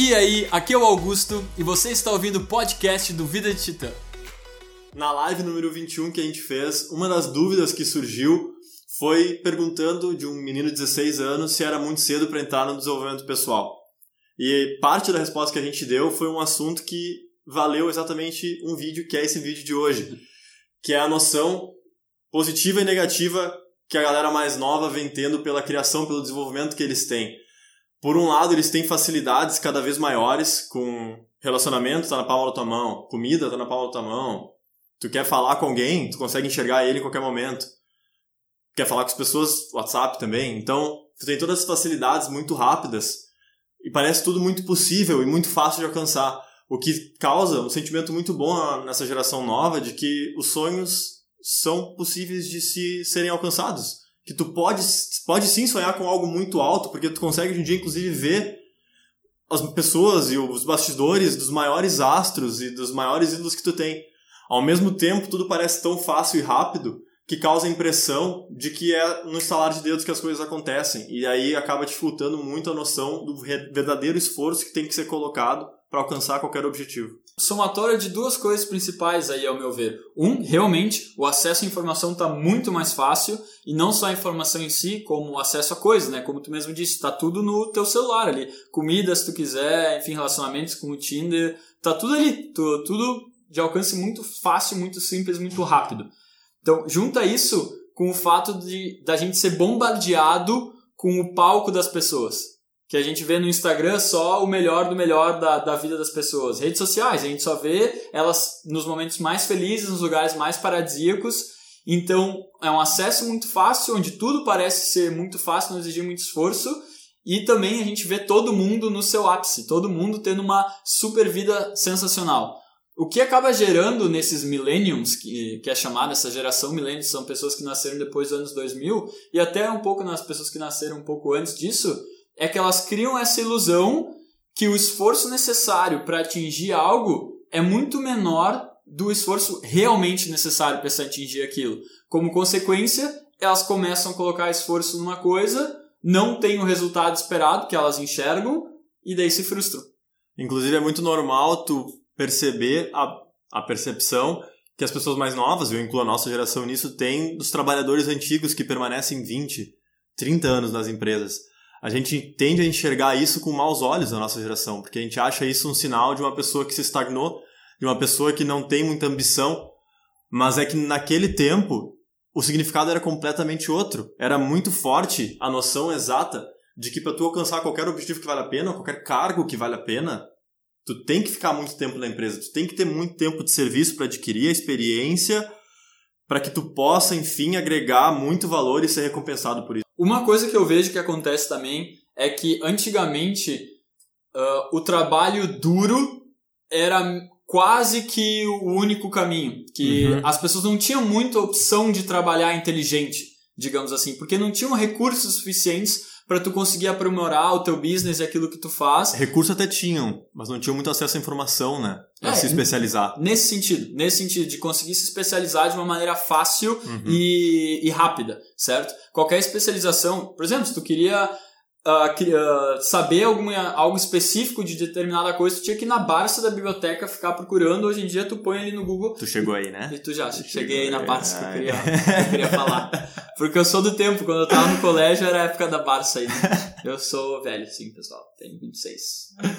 E aí, aqui é o Augusto e você está ouvindo o podcast do Vida de Titã. Na live número 21 que a gente fez, uma das dúvidas que surgiu foi perguntando de um menino de 16 anos se era muito cedo para entrar no desenvolvimento pessoal. E parte da resposta que a gente deu foi um assunto que valeu exatamente um vídeo que é esse vídeo de hoje, que é a noção positiva e negativa que a galera mais nova vem tendo pela criação, pelo desenvolvimento que eles têm. Por um lado, eles têm facilidades cada vez maiores com relacionamento, tá na palma da tua mão, comida tá na palma da tua mão. Tu quer falar com alguém, tu consegue enxergar ele em qualquer momento. Quer falar com as pessoas, WhatsApp também. Então, tu tem todas as facilidades muito rápidas e parece tudo muito possível e muito fácil de alcançar. O que causa um sentimento muito bom nessa geração nova de que os sonhos são possíveis de se serem alcançados que tu pode, pode sim sonhar com algo muito alto, porque tu consegue hoje em dia, inclusive, ver as pessoas e os bastidores dos maiores astros e dos maiores ídolos que tu tem. Ao mesmo tempo, tudo parece tão fácil e rápido que causa a impressão de que é no estalar de dedos que as coisas acontecem. E aí acaba dificultando muito a noção do verdadeiro esforço que tem que ser colocado para alcançar qualquer objetivo. Somatória de duas coisas principais aí, ao meu ver. Um, realmente, o acesso à informação está muito mais fácil, e não só a informação em si, como o acesso a coisas, né? Como tu mesmo disse, está tudo no teu celular ali. Comida, se tu quiser, enfim, relacionamentos com o Tinder, tá tudo ali. Tu, tudo de alcance muito fácil, muito simples, muito rápido. Então, junta isso com o fato de da gente ser bombardeado com o palco das pessoas que a gente vê no Instagram só o melhor do melhor da, da vida das pessoas. Redes sociais, a gente só vê elas nos momentos mais felizes, nos lugares mais paradisíacos. Então, é um acesso muito fácil, onde tudo parece ser muito fácil, não exigir muito esforço. E também a gente vê todo mundo no seu ápice, todo mundo tendo uma super vida sensacional. O que acaba gerando nesses millenniums, que, que é chamada essa geração millennials, são pessoas que nasceram depois dos anos 2000, e até um pouco nas pessoas que nasceram um pouco antes disso, é que elas criam essa ilusão que o esforço necessário para atingir algo é muito menor do esforço realmente necessário para se atingir aquilo. Como consequência, elas começam a colocar esforço numa coisa, não tem o resultado esperado que elas enxergam e daí se frustram. Inclusive é muito normal tu perceber a, a percepção que as pessoas mais novas, eu incluo a nossa geração nisso, tem dos trabalhadores antigos que permanecem 20, 30 anos nas empresas a gente tende a enxergar isso com maus olhos na nossa geração, porque a gente acha isso um sinal de uma pessoa que se estagnou, de uma pessoa que não tem muita ambição, mas é que naquele tempo o significado era completamente outro. Era muito forte a noção exata de que para tu alcançar qualquer objetivo que vale a pena, qualquer cargo que vale a pena, tu tem que ficar muito tempo na empresa, tu tem que ter muito tempo de serviço para adquirir a experiência, para que tu possa, enfim, agregar muito valor e ser recompensado por isso. Uma coisa que eu vejo que acontece também é que antigamente uh, o trabalho duro era quase que o único caminho. Que uhum. as pessoas não tinham muita opção de trabalhar inteligente, digamos assim, porque não tinham recursos suficientes para tu conseguir aprimorar o teu business e aquilo que tu faz. Recursos até tinham, mas não tinham muito acesso à informação, né? Para é, se especializar. Nesse sentido, nesse sentido, de conseguir se especializar de uma maneira fácil uhum. e, e rápida, certo? Qualquer especialização, por exemplo, se tu queria uh, saber alguma, algo específico de determinada coisa, tu tinha que ir na Barça da biblioteca ficar procurando. Hoje em dia tu põe ali no Google. Tu chegou aí, né? E tu já, tu cheguei aí na Barça que eu queria, que eu queria falar. Porque eu sou do tempo, quando eu tava no colégio era a época da Barça aí. Né? Eu sou velho, sim, pessoal. Tenho 26.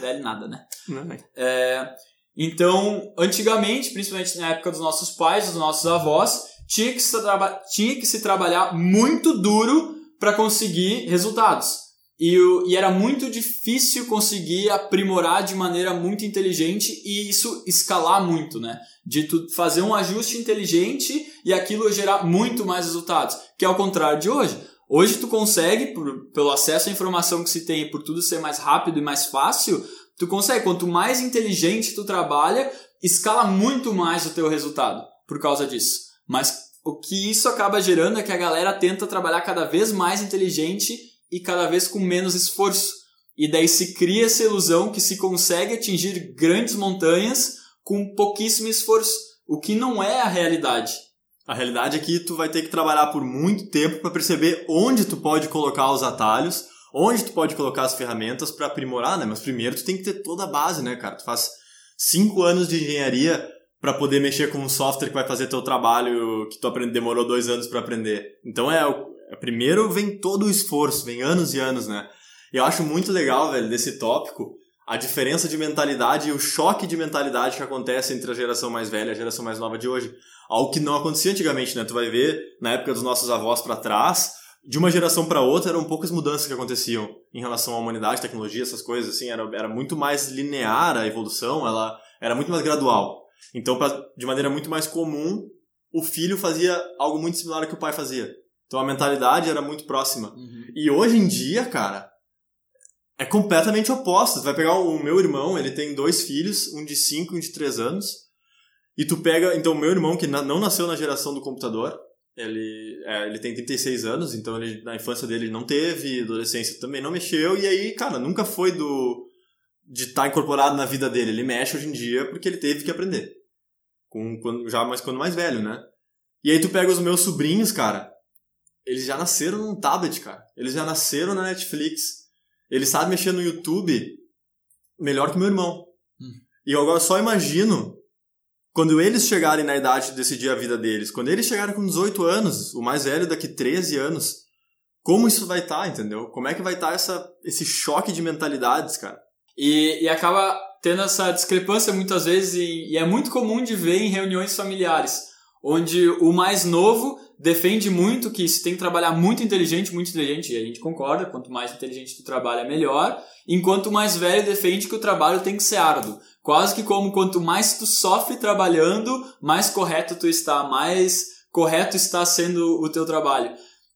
Velho nada, né? Não, é. é, então, antigamente, principalmente na época dos nossos pais, dos nossos avós, tinha que se, tinha que se trabalhar muito duro para conseguir resultados. E, e, era muito difícil conseguir aprimorar de maneira muito inteligente e isso escalar muito, né? De tu fazer um ajuste inteligente e aquilo gerar muito mais resultados. Que é o contrário de hoje. Hoje tu consegue, por, pelo acesso à informação que se tem por tudo ser mais rápido e mais fácil, tu consegue. Quanto mais inteligente tu trabalha, escala muito mais o teu resultado por causa disso. Mas o que isso acaba gerando é que a galera tenta trabalhar cada vez mais inteligente e cada vez com menos esforço. E daí se cria essa ilusão que se consegue atingir grandes montanhas com pouquíssimo esforço, o que não é a realidade. A realidade é que tu vai ter que trabalhar por muito tempo para perceber onde tu pode colocar os atalhos, onde tu pode colocar as ferramentas para aprimorar, né? Mas primeiro tu tem que ter toda a base, né, cara? Tu faz cinco anos de engenharia para poder mexer com um software que vai fazer teu trabalho que tu aprende, demorou dois anos para aprender. Então é, primeiro vem todo o esforço, vem anos e anos, né? Eu acho muito legal, velho, desse tópico, a diferença de mentalidade e o choque de mentalidade que acontece entre a geração mais velha e a geração mais nova de hoje. Algo que não acontecia antigamente, né? Tu vai ver na época dos nossos avós para trás, de uma geração para outra eram poucas mudanças que aconteciam em relação à humanidade, tecnologia, essas coisas assim, era, era muito mais linear a evolução, ela era muito mais gradual. Então, pra, de maneira muito mais comum, o filho fazia algo muito similar ao que o pai fazia. Então a mentalidade era muito próxima. Uhum. E hoje em dia, cara, é completamente oposto. Tu vai pegar o meu irmão, ele tem dois filhos, um de 5 e um de 3 anos. E tu pega, então, o meu irmão, que não nasceu na geração do computador, ele, é, ele tem 36 anos, então ele, na infância dele não teve, adolescência também não mexeu, e aí, cara, nunca foi do de estar tá incorporado na vida dele. Ele mexe hoje em dia porque ele teve que aprender. Com, quando, já mais quando mais velho, né? E aí tu pega os meus sobrinhos, cara, eles já nasceram num tablet, cara. Eles já nasceram na Netflix. Eles sabem mexer no YouTube melhor que meu irmão. Hum. E eu agora só imagino quando eles chegarem na idade de decidir a vida deles, quando eles chegarem com 18 anos, o mais velho daqui 13 anos, como isso vai estar, tá, entendeu? Como é que vai estar tá essa, esse choque de mentalidades, cara? E, e acaba tendo essa discrepância muitas vezes, e, e é muito comum de ver em reuniões familiares, onde o mais novo defende muito que se tem que trabalhar muito inteligente, muito inteligente, e a gente concorda, quanto mais inteligente tu trabalha, melhor, enquanto o mais velho defende que o trabalho tem que ser árduo. Quase que como quanto mais tu sofre trabalhando, mais correto tu está, mais correto está sendo o teu trabalho.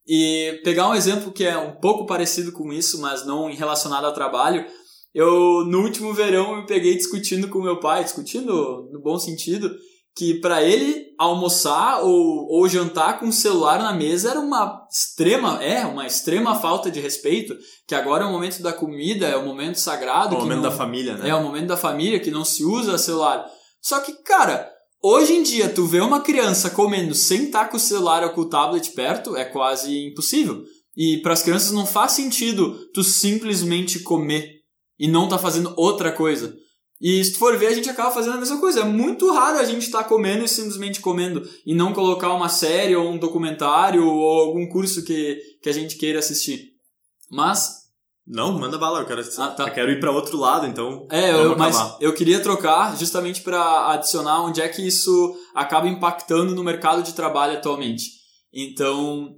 E pegar um exemplo que é um pouco parecido com isso, mas não relacionado ao trabalho, eu no último verão eu me peguei discutindo com meu pai, discutindo no bom sentido, que para ele almoçar ou, ou jantar com o celular na mesa era uma extrema, é, uma extrema falta de respeito, que agora é o momento da comida, é o momento sagrado. É o momento não, da família, né? É o momento da família, que não se usa celular. Só que, cara, hoje em dia tu vê uma criança comendo sem estar com o celular ou com o tablet perto, é quase impossível. E para as crianças não faz sentido tu simplesmente comer e não tá fazendo outra coisa. E se tu for ver, a gente acaba fazendo a mesma coisa. É muito raro a gente estar tá comendo e simplesmente comendo e não colocar uma série ou um documentário ou algum curso que, que a gente queira assistir. Mas. Não, manda bala, eu quero, ah, tá. eu quero ir para outro lado, então. É, eu, mas eu queria trocar justamente para adicionar onde é que isso acaba impactando no mercado de trabalho atualmente. Então,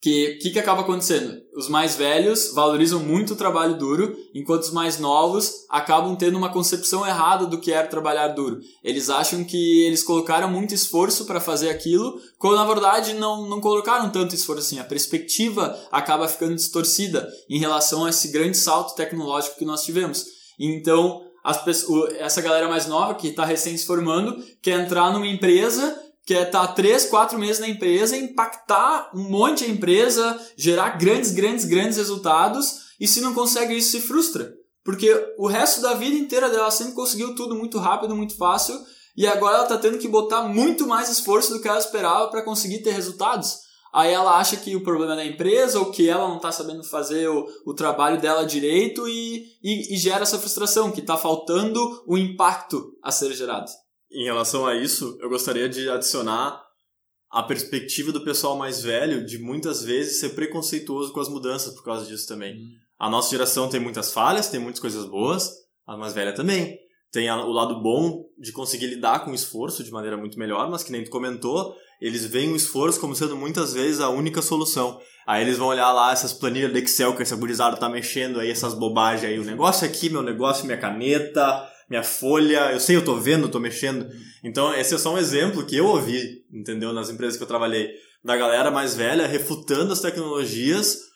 que que, que acaba acontecendo? Os mais velhos valorizam muito o trabalho duro, enquanto os mais novos acabam tendo uma concepção errada do que é trabalhar duro. Eles acham que eles colocaram muito esforço para fazer aquilo, quando na verdade não, não colocaram tanto esforço assim. A perspectiva acaba ficando distorcida em relação a esse grande salto tecnológico que nós tivemos. Então, essa galera mais nova que está recém se formando quer entrar numa empresa que é estar tá três, quatro meses na empresa, impactar um monte a empresa, gerar grandes, grandes, grandes resultados, e se não consegue isso, se frustra. Porque o resto da vida inteira dela sempre conseguiu tudo muito rápido, muito fácil, e agora ela está tendo que botar muito mais esforço do que ela esperava para conseguir ter resultados. Aí ela acha que o problema é da empresa ou que ela não está sabendo fazer o, o trabalho dela direito e, e, e gera essa frustração, que está faltando o impacto a ser gerado em relação a isso, eu gostaria de adicionar a perspectiva do pessoal mais velho de muitas vezes ser preconceituoso com as mudanças por causa disso também. Uhum. A nossa geração tem muitas falhas, tem muitas coisas boas, a mais velha também. Tem o lado bom de conseguir lidar com o esforço de maneira muito melhor, mas que nem tu comentou, eles veem o esforço como sendo muitas vezes a única solução. Aí eles vão olhar lá essas planilhas do Excel que essa gurizada tá mexendo aí, essas bobagens aí, o negócio aqui, meu negócio, minha caneta, minha folha, eu sei, eu tô vendo, eu tô mexendo. Então, esse é só um exemplo que eu ouvi, entendeu? Nas empresas que eu trabalhei, da galera mais velha refutando as tecnologias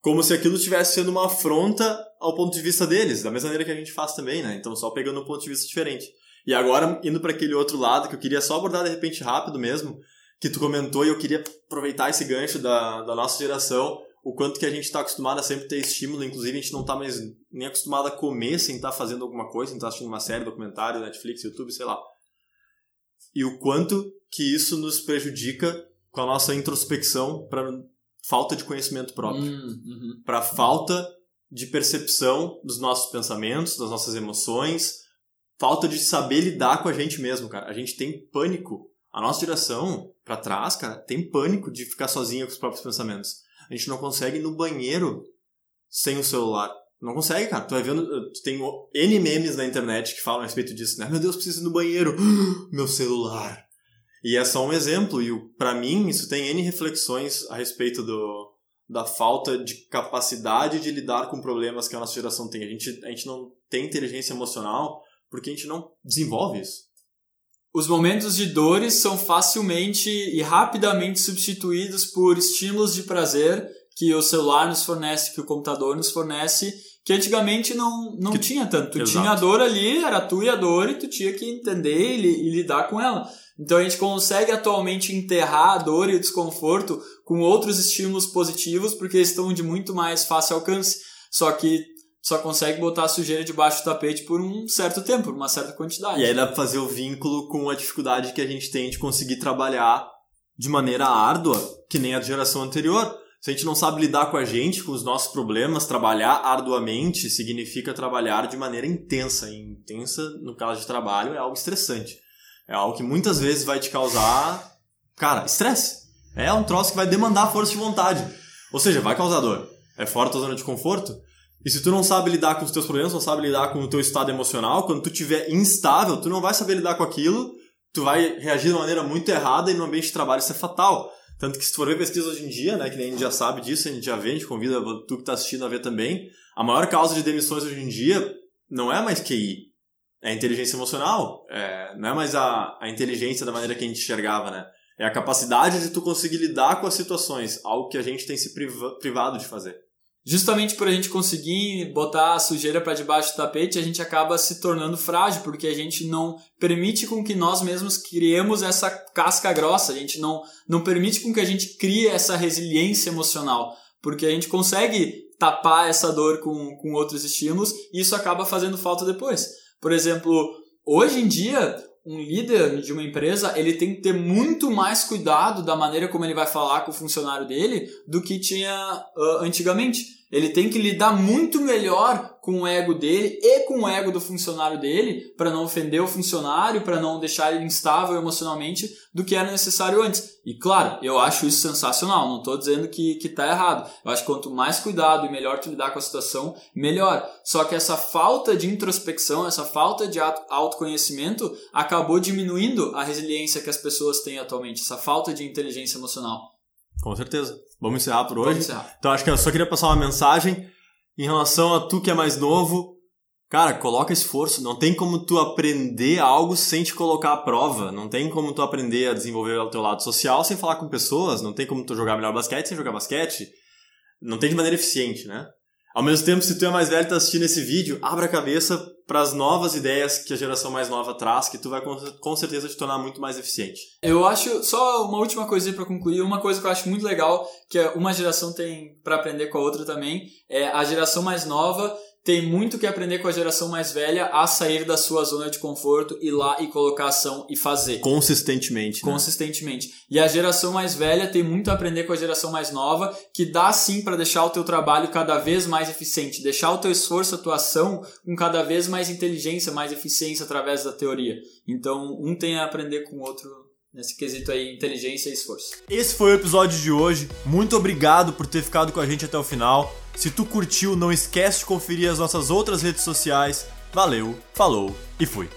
como se aquilo estivesse sendo uma afronta ao ponto de vista deles, da mesma maneira que a gente faz também, né? Então, só pegando um ponto de vista diferente. E agora, indo para aquele outro lado, que eu queria só abordar de repente rápido mesmo, que tu comentou e eu queria aproveitar esse gancho da, da nossa geração, o quanto que a gente está acostumado a sempre ter estímulo, inclusive a gente não está mais nem acostumado a comer sem estar tá fazendo alguma coisa, sem estar tá assistindo uma série, documentário, Netflix, YouTube, sei lá. E o quanto que isso nos prejudica com a nossa introspecção para falta de conhecimento próprio, hum, uhum. para falta de percepção dos nossos pensamentos, das nossas emoções, falta de saber lidar com a gente mesmo, cara. A gente tem pânico. A nossa geração, para trás, cara, tem pânico de ficar sozinha com os próprios pensamentos. A gente não consegue ir no banheiro sem o celular. Não consegue, cara. Tu vai vendo, tu tem N memes na internet que falam a respeito disso, né? Meu Deus, preciso ir no banheiro. Meu celular. E é só um exemplo, e para mim isso tem N reflexões a respeito do, da falta de capacidade de lidar com problemas que a nossa geração tem. A gente, a gente não tem inteligência emocional porque a gente não desenvolve isso. Os momentos de dores são facilmente e rapidamente substituídos por estímulos de prazer que o celular nos fornece, que o computador nos fornece, que antigamente não, não que... tinha tanto. Tu Exato. tinha a dor ali, era tu e a dor, e tu tinha que entender e, e lidar com ela. Então a gente consegue atualmente enterrar a dor e o desconforto com outros estímulos positivos, porque eles estão de muito mais fácil alcance. Só que só consegue botar a sujeira debaixo do tapete por um certo tempo, por uma certa quantidade. E aí dá pra fazer o vínculo com a dificuldade que a gente tem de conseguir trabalhar de maneira árdua, que nem a geração anterior. Se a gente não sabe lidar com a gente, com os nossos problemas, trabalhar arduamente significa trabalhar de maneira intensa. E intensa, no caso de trabalho, é algo estressante. É algo que muitas vezes vai te causar, cara, estresse. É um troço que vai demandar força de vontade. Ou seja, vai causar dor. É fora da zona de conforto. E se tu não sabe lidar com os teus problemas, não sabe lidar com o teu estado emocional, quando tu estiver instável, tu não vai saber lidar com aquilo, tu vai reagir de uma maneira muito errada e no ambiente de trabalho isso é fatal. Tanto que se tu for ver pesquisa hoje em dia, né, que nem a gente já sabe disso, a gente já vê, a gente convida tu que está assistindo a ver também, a maior causa de demissões hoje em dia não é mais QI, é a inteligência emocional, é, não é mais a, a inteligência da maneira que a gente enxergava, né? É a capacidade de tu conseguir lidar com as situações, algo que a gente tem se priva, privado de fazer. Justamente por a gente conseguir botar a sujeira para debaixo do tapete, a gente acaba se tornando frágil, porque a gente não permite com que nós mesmos criemos essa casca grossa, a gente não, não permite com que a gente crie essa resiliência emocional, porque a gente consegue tapar essa dor com, com outros estímulos e isso acaba fazendo falta depois. Por exemplo, hoje em dia, um líder de uma empresa, ele tem que ter muito mais cuidado da maneira como ele vai falar com o funcionário dele do que tinha uh, antigamente. Ele tem que lidar muito melhor com o ego dele e com o ego do funcionário dele para não ofender o funcionário, para não deixar ele instável emocionalmente do que era necessário antes. E claro, eu acho isso sensacional, não estou dizendo que, que tá errado. Eu acho que quanto mais cuidado e melhor tu lidar com a situação, melhor. Só que essa falta de introspecção, essa falta de autoconhecimento acabou diminuindo a resiliência que as pessoas têm atualmente, essa falta de inteligência emocional. Com certeza. Vamos encerrar por hoje? Encerrar. Então acho que eu só queria passar uma mensagem em relação a tu que é mais novo. Cara, coloca esforço. Não tem como tu aprender algo sem te colocar à prova. Não tem como tu aprender a desenvolver o teu lado social sem falar com pessoas. Não tem como tu jogar melhor basquete sem jogar basquete. Não tem de maneira eficiente, né? Ao mesmo tempo, se tu é mais velho e tá assistindo esse vídeo, abra a cabeça para as novas ideias que a geração mais nova traz, que tu vai com certeza te tornar muito mais eficiente. Eu acho, só uma última coisinha para concluir, uma coisa que eu acho muito legal, que uma geração tem para aprender com a outra também, é a geração mais nova tem muito que aprender com a geração mais velha a sair da sua zona de conforto, ir lá e colocar ação e fazer. Consistentemente. Né? Consistentemente. E a geração mais velha tem muito a aprender com a geração mais nova, que dá sim para deixar o teu trabalho cada vez mais eficiente, deixar o teu esforço, a tua ação com cada vez mais inteligência, mais eficiência através da teoria. Então, um tem a aprender com o outro nesse quesito aí, inteligência e esforço. Esse foi o episódio de hoje. Muito obrigado por ter ficado com a gente até o final. Se tu curtiu, não esquece de conferir as nossas outras redes sociais. Valeu, falou e fui.